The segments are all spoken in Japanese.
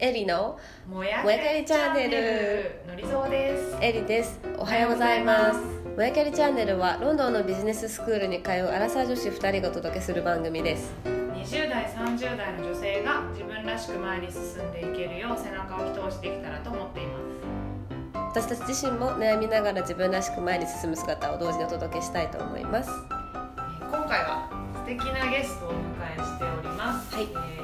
エリのもやかりチャンネル。のりぞうですエリです。おはようございます。もやかりチャンネルはロンドンのビジネススクールに通うアラサー女子2人がお届けする番組です。20代30代の女性が自分らしく前に進んでいけるよう背中を一押しできたらと思っています。私たち自身も悩みながら自分らしく前に進む姿を同時にお届けしたいと思います。えー今回は素敵なゲストをお迎えしております、はい。えー、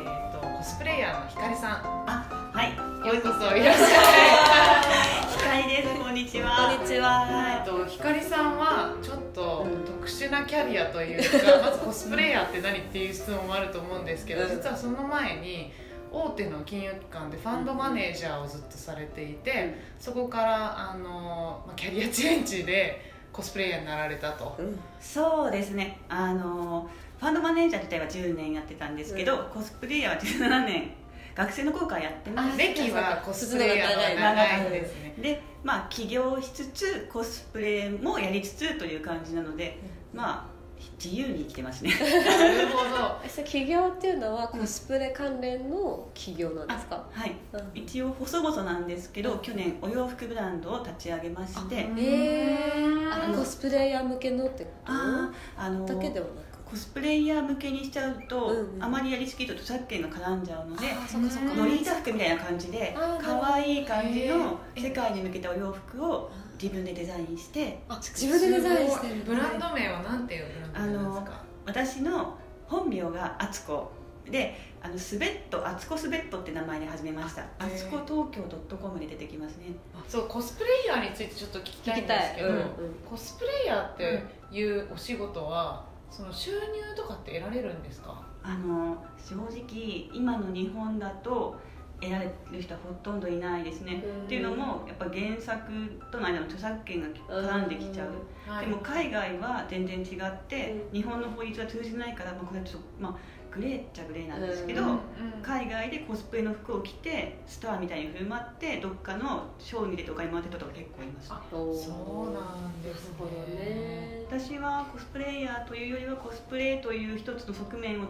スプレイヤーのひかりさんあ、はい。ようこそいらっしゃいひかりです。こんにちは。こんにちえっはとひかりさんはちょっとうん特殊なキャリアというか、まずコスプレイヤーって何っていう質問もあると思うんですけど、うん実はその前に大手の金融機関でファンドマネージャーをずっとされていて、そこからあのまあキャリアチェンジでコスプレイヤーになられたと。うんそうですね。あのファンドマネージャー自体は10年やってたんですけど、うん。コスプレイヤーは17年。学生の頃からやってます。歴はコスプレイヤーが長いんですね。で、まあ起業しつつコスプレもやりつつという感じなので、まあ自由に生きてますね。なるほど。えそれ起業っていうのはコスプレ関連の起業なんですか、はい。うん。一応細々なんですけど、去年お洋服ブランドを立ち上げまして、へえあコスプレイヤー向けのってこと？あーあのだけではなくコスプレイヤー向けにしちゃうと、うんうん。あまりやりすぎると著作権が絡んじゃうのであそっかそっか。ロリータ服みたいな感じで可愛い感じの世界に向けたお洋服を自分でデザインしてあ自分でデザインしてブランド名はなんていうブランド名ですか？私の本名があつこ。であのスベットあつこスベットって名前で始めました。へあーつこ東京 .com で出てきますね。そうコスプレイヤーについてちょっと聞きたいんですけど、うんうん。コスプレイヤーっていうお仕事はその収入とかって得られるんですか？あの正直今の日本だと得られる人はほとんどいないですね、うん。っていうのもやっぱ原作との間の著作権が絡んできちゃう、はい。でも海外は全然違って、う日本の法律は通じないから、まあ、これはちょっと、まあ、グレーっちゃグレーなんですけど、外でコスプレの服を着てスターみたいに振る舞ってどっかのショーに出てお金もらってた人とか結構います。あおーそうなんですね。私はコスプレイヤーというよりはコスプレという一つの側面を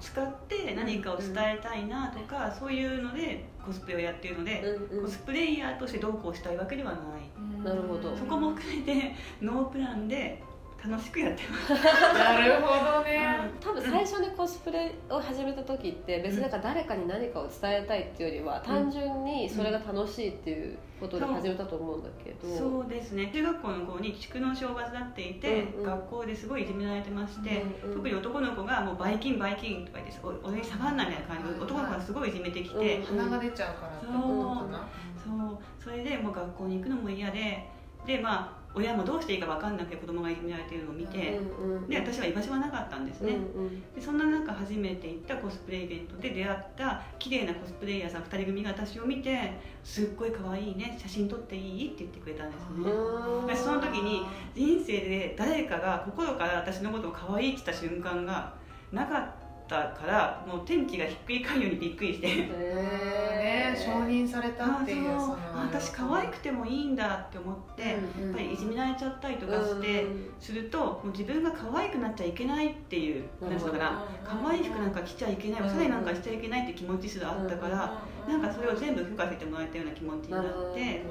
使って何かを伝えたいなとか、そういうのでコスプレをやっているので、うんうん。コスプレイヤーとしてどうこうしたいわけではない、なるほど。そこも含めてノープランで楽しくやってます。なるほどね、多分最初にコスプレを始めた時って別になんか誰かに何かを伝えたいっていうよりは単純にそれが楽しいっていうことで始めたと思うんだけど。そうですね。中学校の子に蓄膿症を患っていて、うんうん。学校ですごいいじめられてまして、うんうん。特に男の子がもうバイキンバイキンとか言ってお俺に下がんないみたいな感じで男の子がすごいいじめてきて、うん鼻が出ちゃうからってことかな。そう。それでもう学校に行くのも嫌ででまあ親もどうしていいか分かんなくて子供がいじめられてるのを見て、うんうんで私は居場所はなかったんですね、うんうんでそんな中初めて行ったコスプレイベントで出会った綺麗なコスプレイヤーさん2人組が私を見て「すっごい可愛いね写真撮っていい?」って言ってくれたんですね、うんでその時に人生で誰かが心から私のことを可愛いって言った瞬間がなかったからもう天気がひっくり返るようにびっくりして。ね承認されたっていうあそのあ私可愛くてもいいんだって思って、うんうん。やっぱりいじめられちゃったりとかして、うんするともう自分が可愛くなっちゃいけないっていうなんつうのかな可愛い服なんか着ちゃいけないおしゃれなんかしちゃいけないって気持ちすらあったから、なんかそれを全部吹かせてもらえたような気持ちになって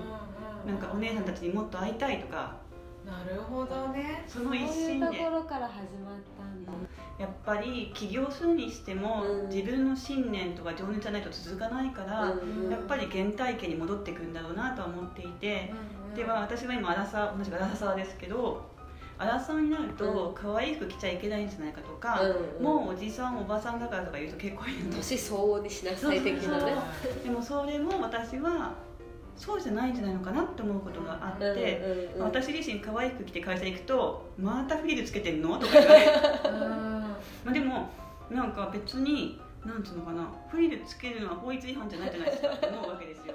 なんかお姉さんたちにもっと会いたいとかなるほどね。その一そういう心で。ところから始まったんだ。やっぱり起業するにしても、うん。自分の信念とか情熱じゃないと続かないから、うん。やっぱり原体験に戻ってくるんだろうなとは思っていて、では私は今アラサー同じくアラサーですけどアラサーになると可愛い服着ちゃいけないんじゃないかとか、うん。もうおじさんおばさんだからとか言うと結構いるんです年相応にしなさい的なね。でもそれも私はそうじゃないんじゃないのかなって思うことがあって、うんうんうん私自身可愛い服着て会社行くと「またフリルつけてんの?」とか言われて。まあでもなんか別になんつうのかなフリルつけるのは法律違反じゃないじゃないですかって思うわけですよ。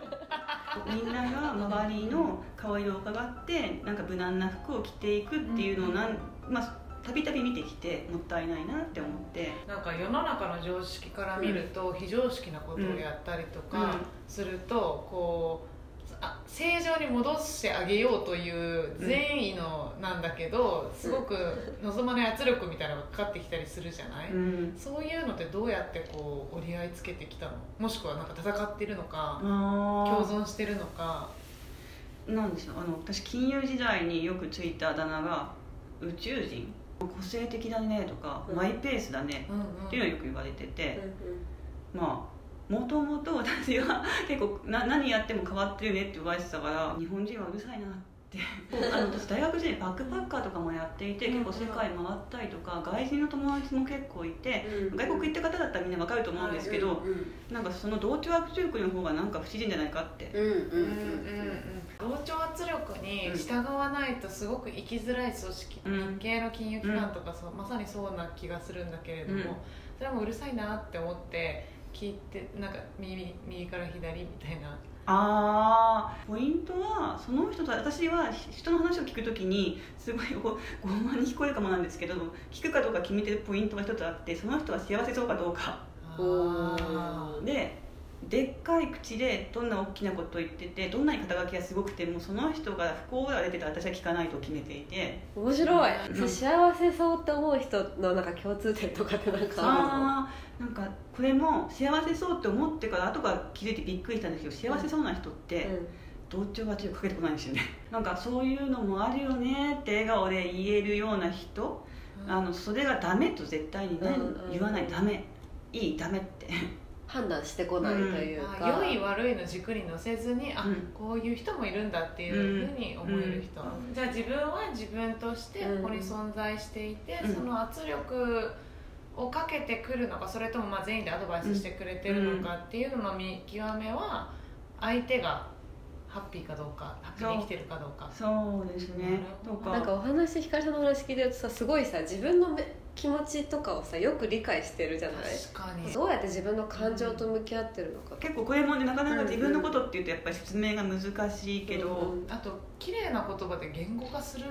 みんなが周りの顔色を伺ってなんか無難な服を着ていくっていうのをなん、まあたびたび見てきてもったいないなって思って。なんか世の中の常識から見ると非常識なことをやったりとうん。かするとこうあ正常に戻してあげようという善意のなんだけど、すごく望まない圧力みたいなのがかかってきたりするじゃない、うん。そういうのってどうやってこう折り合いつけてきたの？もしくはなんか戦ってるのかあ共存してるのか。ーなんでしょう？あの私金融時代によくついたあだ名が宇宙人。個性的だねとか、うん。マイペースだねうんうんっていうのをよく言われてて、うまあもともと私は結構な何やっても変わってるねって言われてたから日本人はうるさいなって。あの私大学時代バックパッカーとかもやっていて結構世界回ったりとか外人の友達も結構いてん。外国行った方だったらみんなわかると思うんですけど、うんなんかその同調圧力の方がなんか不自然じゃないかって、うんうんうん。うんうんうん同調圧力に従わないとすごく生きづらい組織、うん。日系の金融機関とかそう、まさにそうな気がするんだけれども、うん。それもうるさいなって思って聞いてなんか右右から左みたいな。ああポイントはその人と私は人の話を聞くときにすごいご傲慢に聞こえるかもなんですけど聞くかどうか決めてるポイントが一つあってその人は幸せそうかどうか。ででっかい口でどんな大きなことを言っててどんなに肩書きがすごくてもその人が不幸が出てたら私は聞かないと決めていて。面白い、うん。幸せそうって思う人のなんか共通点とかってなんかあなんかこれも幸せそうって思ってから後から気づいてびっくりしたんですけど幸せそうな人って、同調圧力かけてこないんですよね。なんかそういうのもあるよねって笑顔で言えるような人、あのそれがダメと絶対にね、うんうん。言わない。ダメ。いい。ダメって判断してこないというか、あ良い悪いの軸に乗せずにあ、うん。こういう人もいるんだっていうふうに思える人、うん。じゃあ自分は自分としてうん。ここに存在していて、うん。その圧力をかけてくるのかそれともまあ全員でアドバイスしてくれてるのかっていうのの見極めは相手がハッピーかどうかハッピーに生きてるかどうか。そうですね。となんかお話ひかりさんの話聞いてるとさすごいさ自分のめ気持ちとかをさよく理解してるじゃない？確かに。どうやって自分の感情と向き合ってるのか。結構これもねなかなか自分のことっていうとやっぱり説明が難しいけど、うんうん。あと綺麗な言葉で言語化する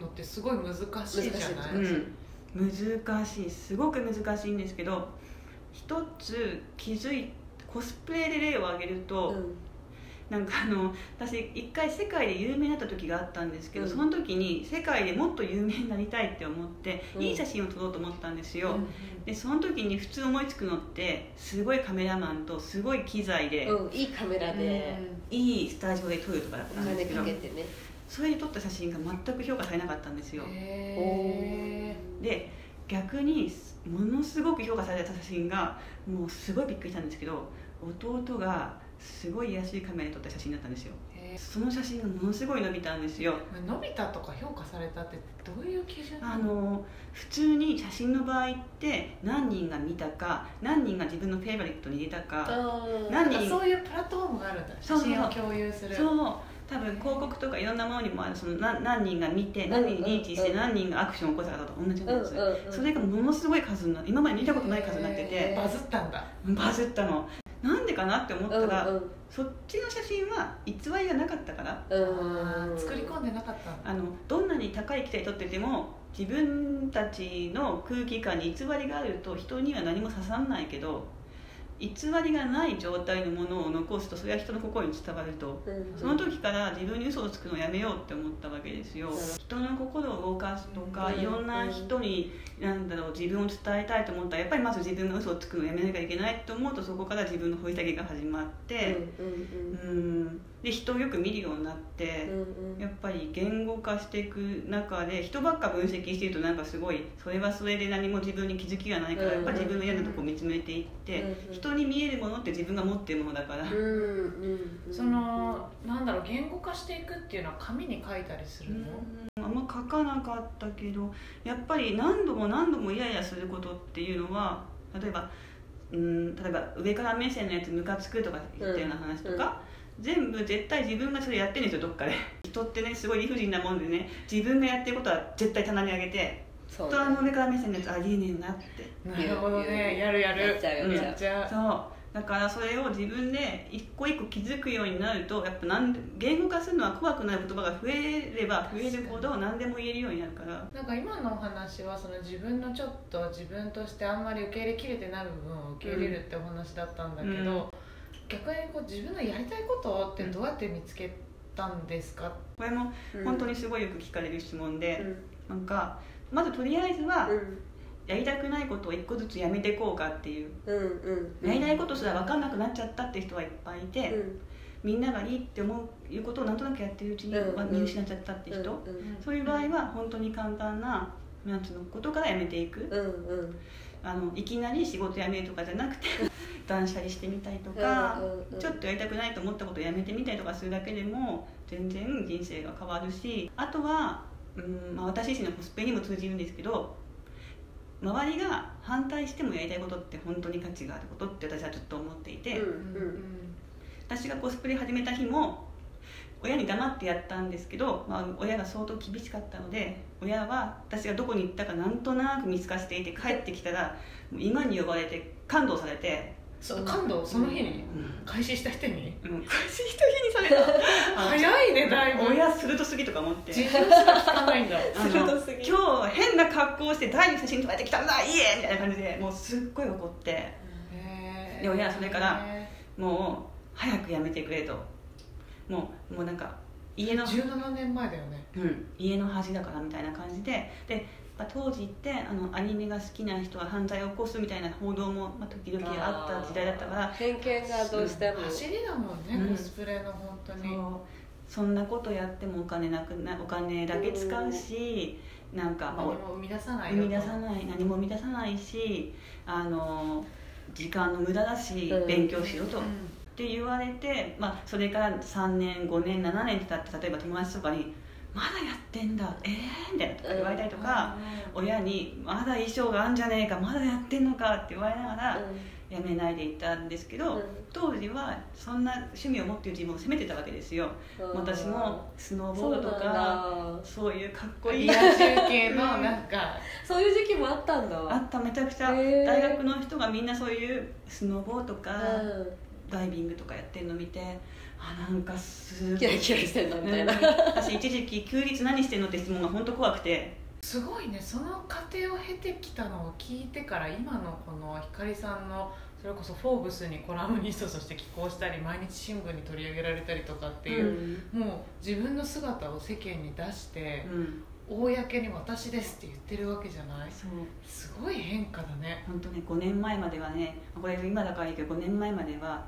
のってすごい難しいじゃない？難しい。うん、難しい。すごく難しいんですけど一つ気づいコスプレで例を挙げると、うんなんかあの私一回世界で有名になった時があったんですけど、うん。その時に世界でもっと有名になりたいって思って、うん。いい写真を撮ろうと思ったんですよ、うんでその時に普通思いつくのってすごいカメラマンとすごい機材で、うん、いいカメラで。いいスタジオで撮るとかだったんですけどそれで撮った写真が全く評価されなかったんですよ。へで逆にものすごく評価された写真がもうすごいびっくりしたんですけど弟がすごい安いカメラで撮った写真だったんですよ。えその写真がものすごい伸びたんですよ。のび太とか評価されたってどういう基準？あの普通に写真の場合って何人が見たか何人が自分のフェイバリットに入れたか何人あそういうプラットフォームがあるんだ。写真を共有する。そう。多分広告とかいろんなものにもあるその何何人が見て何人認知して何人がアクションを起こしたかと同じなんです、うんうんうん。それがものすごい数にな今まで見たことない数になってて。バズったんだ。バズったのなんでかなって思ったら、うんうん。そっちの写真は偽りがなかったから。うん作り込んでなかった。あのどんなに高い機体撮ってても自分たちの空気感に偽りがあると人には何も刺さんないけど偽りがない状態のものを残すとそれは人の心に伝わると。うん。その時から自分に嘘をつくのをやめようって思ったわけですよ。うん。人の心を動かすとかうん。いろんな人になんだろう自分を伝えたいと思ったらやっぱりまず自分が嘘をつくのをやめなきゃいけないと思うとそこから自分の掘り下げが始まって。うん。うんで人をよく見るようになってうんうん。やっぱり言語化していく中で人ばっか分析しているとなんかすごいそれはそれで何も自分に気づきがないからうんやっぱり自分の嫌なとこを見つめていってうん人に見えるものって自分が持ってるものだから。うんうんうんそのなんだろう言語化していくっていうのは紙に書いたりするの、あんま書かなかったけどやっぱり何度も何度もイライラすることっていうのは例えばうん例えば上から目線のやつムカつくとか言ったような話とか、全部絶対自分がそれやってるんですよどっかで。人ってねすごい理不尽なもんでね自分がやってることは絶対棚に上げてそう人あの上から目線のやつありえねえなって。なるほどね。やるやる。やっちゃうやっちゃう。そう。だからそれを自分で一個一個気づくようになるとやっぱなんで言語化するのは怖くない言葉が増えれば増えるほど何でも言えるようになるから。なんか今のお話はその自分のちょっと自分としてあんまり受け入れきれてない部分を受け入れるってお話だったんだけど、うん逆にこう自分のやりたいことってどうやって見つけたんですか、これも本当にすごいよく聞かれる質問で、うん。なんかまずとりあえずはうん。やりたくないことを一個ずつやめていこうかっていう。うんうん。やりたいことすら分かんなくなっちゃったって人はいっぱいいて、うん。みんながいいって思ういうことをなんとなくやってるうちに、うん。まあ見失っちゃったって人、うん。そういう場合は本当に簡単ななんつうのことからやめていく、うんうんあのいきなり仕事辞めるとかじゃなくて 断捨離してみたりとか、ちょっとやりたくないと思ったことをやめてみたりとかするだけでも全然人生が変わるしあとは、うんまあ、私自身のコスプレにも通じるんですけど周りが反対してもやりたいことって本当に価値があることって私はずっと思っていて、うん。私がコスプレ始めた日も親に黙ってやったんですけど、まあ、親が相当厳しかったので親は私がどこに行ったかなんとなく見透かしていて帰ってきたら今に呼ばれて感動されて、そう感動その日にうん開始した人に？うん、開始した日にされた？早いねだいぶ。親鋭すぎとか思って。自分すら聞かないんだ。鋭すぎ今日変な格好をして誰に写真撮られてきたんだいいえみたいな感じでもうすっごい怒って。で親はそれからへもう早くやめてくれともうもうなんか家のー17年前だよね。うん、家の恥だからみたいな感じででやっぱ当時ってあのアニメが好きな人が犯罪を起こすみたいな報道も、まあ、時々あった時代だったから偏見がどうしても。走りだもんね、うん。コスプレの本当に。そんなことやってもお金なくなお金だけ使うし、なんか、まあ何も生み出さない生よみ出さない何も生み出さないしあの時間の無駄だし、うん。勉強しろと、うんって言われて、まあ、それから3年5年7年って経って例えば友達とかに「まだやってんだええー」みたいなとか言われたりとか、親に「まだ衣装があんじゃねえかまだやってんのか」って言われながらやめないでいたんですけど、うん。当時はそんな趣味を持っている自分を責めてたわけですよ、うん。私もスノーボードとかだ。そういうかっこいいリア充系のなんか。そういう時期もあったんだ。あっためちゃくちゃ。大学の人がみんなそういうスノボーとか、うダイビングとかやってるの見てあなんかすごい。んキラキラしてんだみたいな。うん。私一時期休日何してんのって質問が本当怖くて。すごいね。その過程を経てきたのを聞いてから今のこの光さんのそれこそ「フォーブス」にコラムニストとして寄稿したり毎日新聞に取り上げられたりとかっていう、もう自分の姿を世間に出してうん。公に「私です」って言ってるわけじゃない。そう。すごい変化だね。本当ね5年前まではねこれ今だからいいけど5年前までは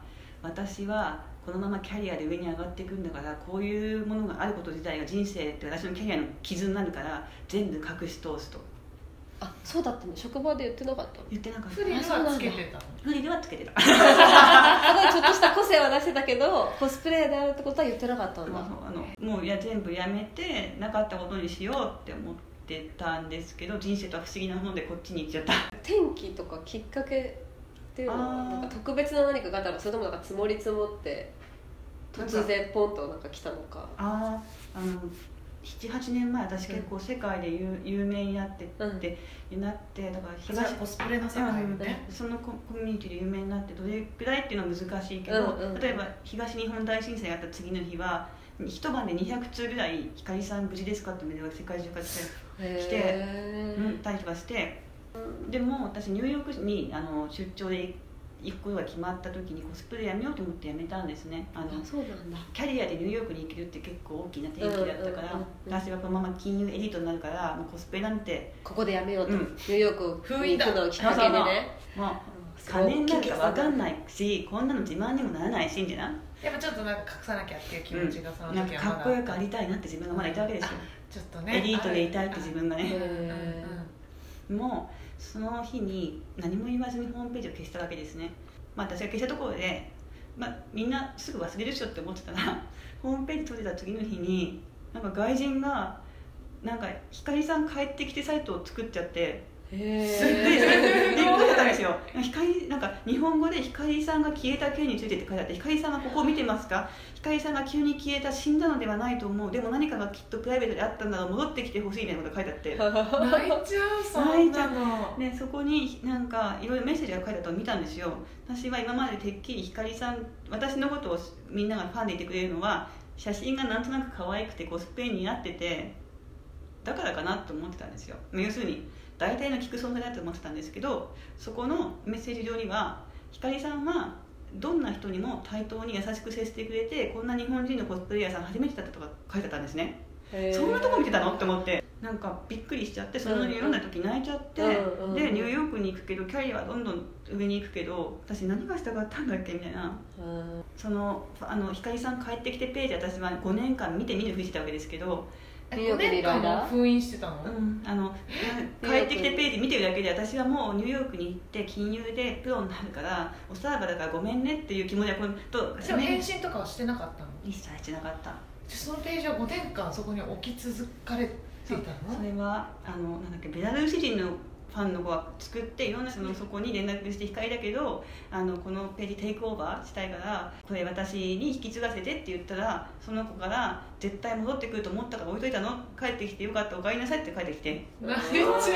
私はこのままキャリアで上に上がっていくんだからこういうものがあること自体が人生って私のキャリアの傷になるから全部隠し通すと。あそうだったね職場で言ってなかったの？言ってなかった。フリルはつけてたの？フリルはつけてた。ちょっとした個性は出してたけどコスプレであるってことは言ってなかったんだ。あのもういや全部やめてなかったことにしようって思ってたんですけど人生とは不思議なものでこっちに行っちゃった。転機とかきっかけっていうのは特別な何かがあったの？かそれともなんか積もり積もって突然ポンとなんか来たのか。あああの78年前私結構世界で有有名になってって、なってだから東コスプレの世界でねそのココミュニティで有名になってどれくらいっていうのは難しいけど、うんうん例えば東日本大震災があった次の日は一晩で200通ぐらい「光さん無事ですか?」ってメールが世界中から来てへうんたりとかしてでも私ニューヨークにあの出張で行くことが決まった時にコスプレやめようと思ってやめたんですね。あのあそうなんだ。キャリアでニューヨークに行けるって結構大きな転機だったから、うんうんうん私はこのまま金融エリートになるからもうコスプレなんてここでやめようと、うん。ニューヨークに行くのをきっかけでね。もう。金になるか分かんないしこんなの自慢にもならないしんじゃな。やっぱちょっとなんか隠さなきゃっていう気持ちがそのなんかか時はまだ。っこよくありたいなって自分がまだいたわけですよ、ちょっとね。エリートでいたいって自分がね、もうその日に何も言わずにホームページを消したわけですね、まあ、私が消したところで、まあ、みんなすぐ忘れるっしょって思ってたら ホームページ閉じた次の日になんか外人がなんか光さん帰ってきてサイトを作っちゃってすっごいえびっくりしたんですよ。光なんか日本語で光さんが消えた件についてって書いてあって光さんがここを見てますか？光さんが急に消えた死んだのではないと思う。でも何かがきっとプライベートであったんだろう。戻ってきてほしいみたいなことが書いてあって。泣いちゃうそんなの。でそこになんかいろいろメッセージが書いてあったのを見たんですよ。私は今までてっきり光さん私のことをみんながファンでいてくれるのは写真がなんとなく可愛くてコスプレになっててだからかなと思ってたんですよ。要するに大体の聞く存在だと思ってたんですけどそこのメッセージ上には光さんはどんな人にも対等に優しく接してくれてこんな日本人のコスプレイヤーさん初めてだったとか書いてあったんですね。そんなとこ見てたの？って思って。なんかびっくりしちゃってその読んだ時泣いちゃって、うんうんでニューヨークに行くけどキャリアはどんどん上に行くけど私何がしたかったんだっけ？みたいな。うん。そのあの光さん帰ってきてページ私は5年間見て見ぬふりしてたわけですけど、えニューヨークにいる間5年間も封印してたの、あの帰ってきてページ見てるだけで私はもうニューヨークに行って金融でプロになるからおさらばだからごめんねっていう気持ちはこのとでも返信とかはしてなかったの？一切してなかった。そのページは5年間そこに置き続かれていたの？それはあのなんだっけベラルーシ人のファンの子が作っていろんなそのそこに連絡して光だけどあのこのページテイクオーバーしたいからこれ私に引き継がせてって言ったらその子から絶対戻ってくると思ったから置いといたの？帰ってきてよかったお帰りなさいって帰ってきて。めっちゃめっち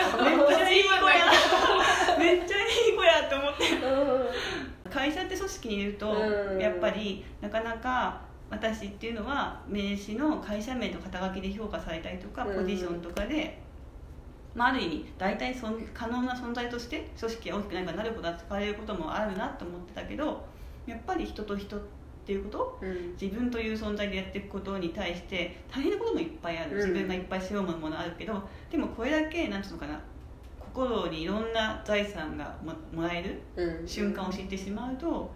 ゃいい子や。めっちゃいい子やって思って。会社って組織にいるとうん。やっぱりなかなか私っていうのは名刺の会社名と肩書きで評価されたりとかうん。ポジションとかで、まあ、ある意味大体そん可能な存在として組織が大きくなればなるほど扱われることもあるなと思ってたけどやっぱり人と人っていうことうん。自分という存在でやっていくことに対して大変なこともいっぱいある。うん。自分がいっぱい背負うものあるけどでもこれだけなんていうのかな心にいろんな財産がももらえるうん。瞬間を知ってしまうと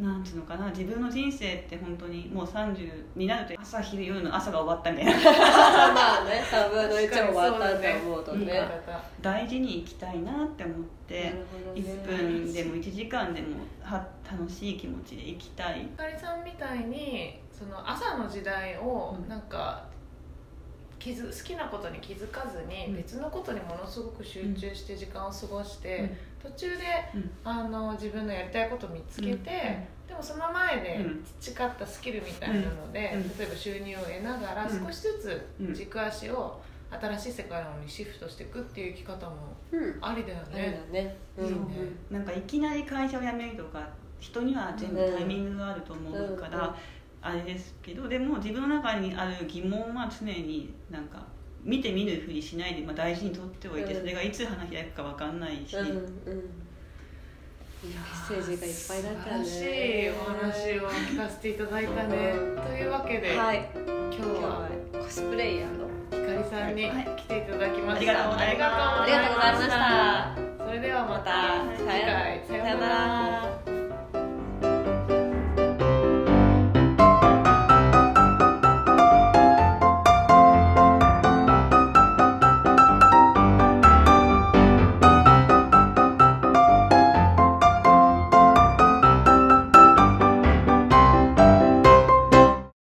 なんていうのかな自分の人生って本当にもう30になると朝昼夜の朝が終わったみたいな。まあね3分の1も終わったって思うと確かにそうだねね大事に生きたいなって思ってね。1分でも1時間でもは楽しい気持ちで生きたい。ゆかりさんみたいにその朝の時代をうん。なんか気づ好きなことに気づかずにうん。別のことにものすごく集中して時間を過ごして、うん途中でうん。あの自分のやりたいことを見つけて、うん。でもその前でうん。培ったスキルみたいなので、うん。例えば収入を得ながらうん。少しずうん。つ軸足を新しい世界の方にシフトしていくっていう生き方もうん。ありだよね。ね。うん。いいね。なんかいきなり会社を辞めるとか人には全部タイミングがあると思うから、あれですけどでも自分の中にある疑問は常になんか見て見ぬふりしないで、まあ、大事に取っておいて、うん。それがいつ花開くか分かんないし、うんうん。メッセージがいっぱいだったね。素晴らしいお話を聞かせていただいたね。というわけで、はい。今日ははコスプレイヤーの。ひかりさんにはい。来ていただきました。ありがとうございます。ありがとうございました。それではまたまた。次回。さようなら。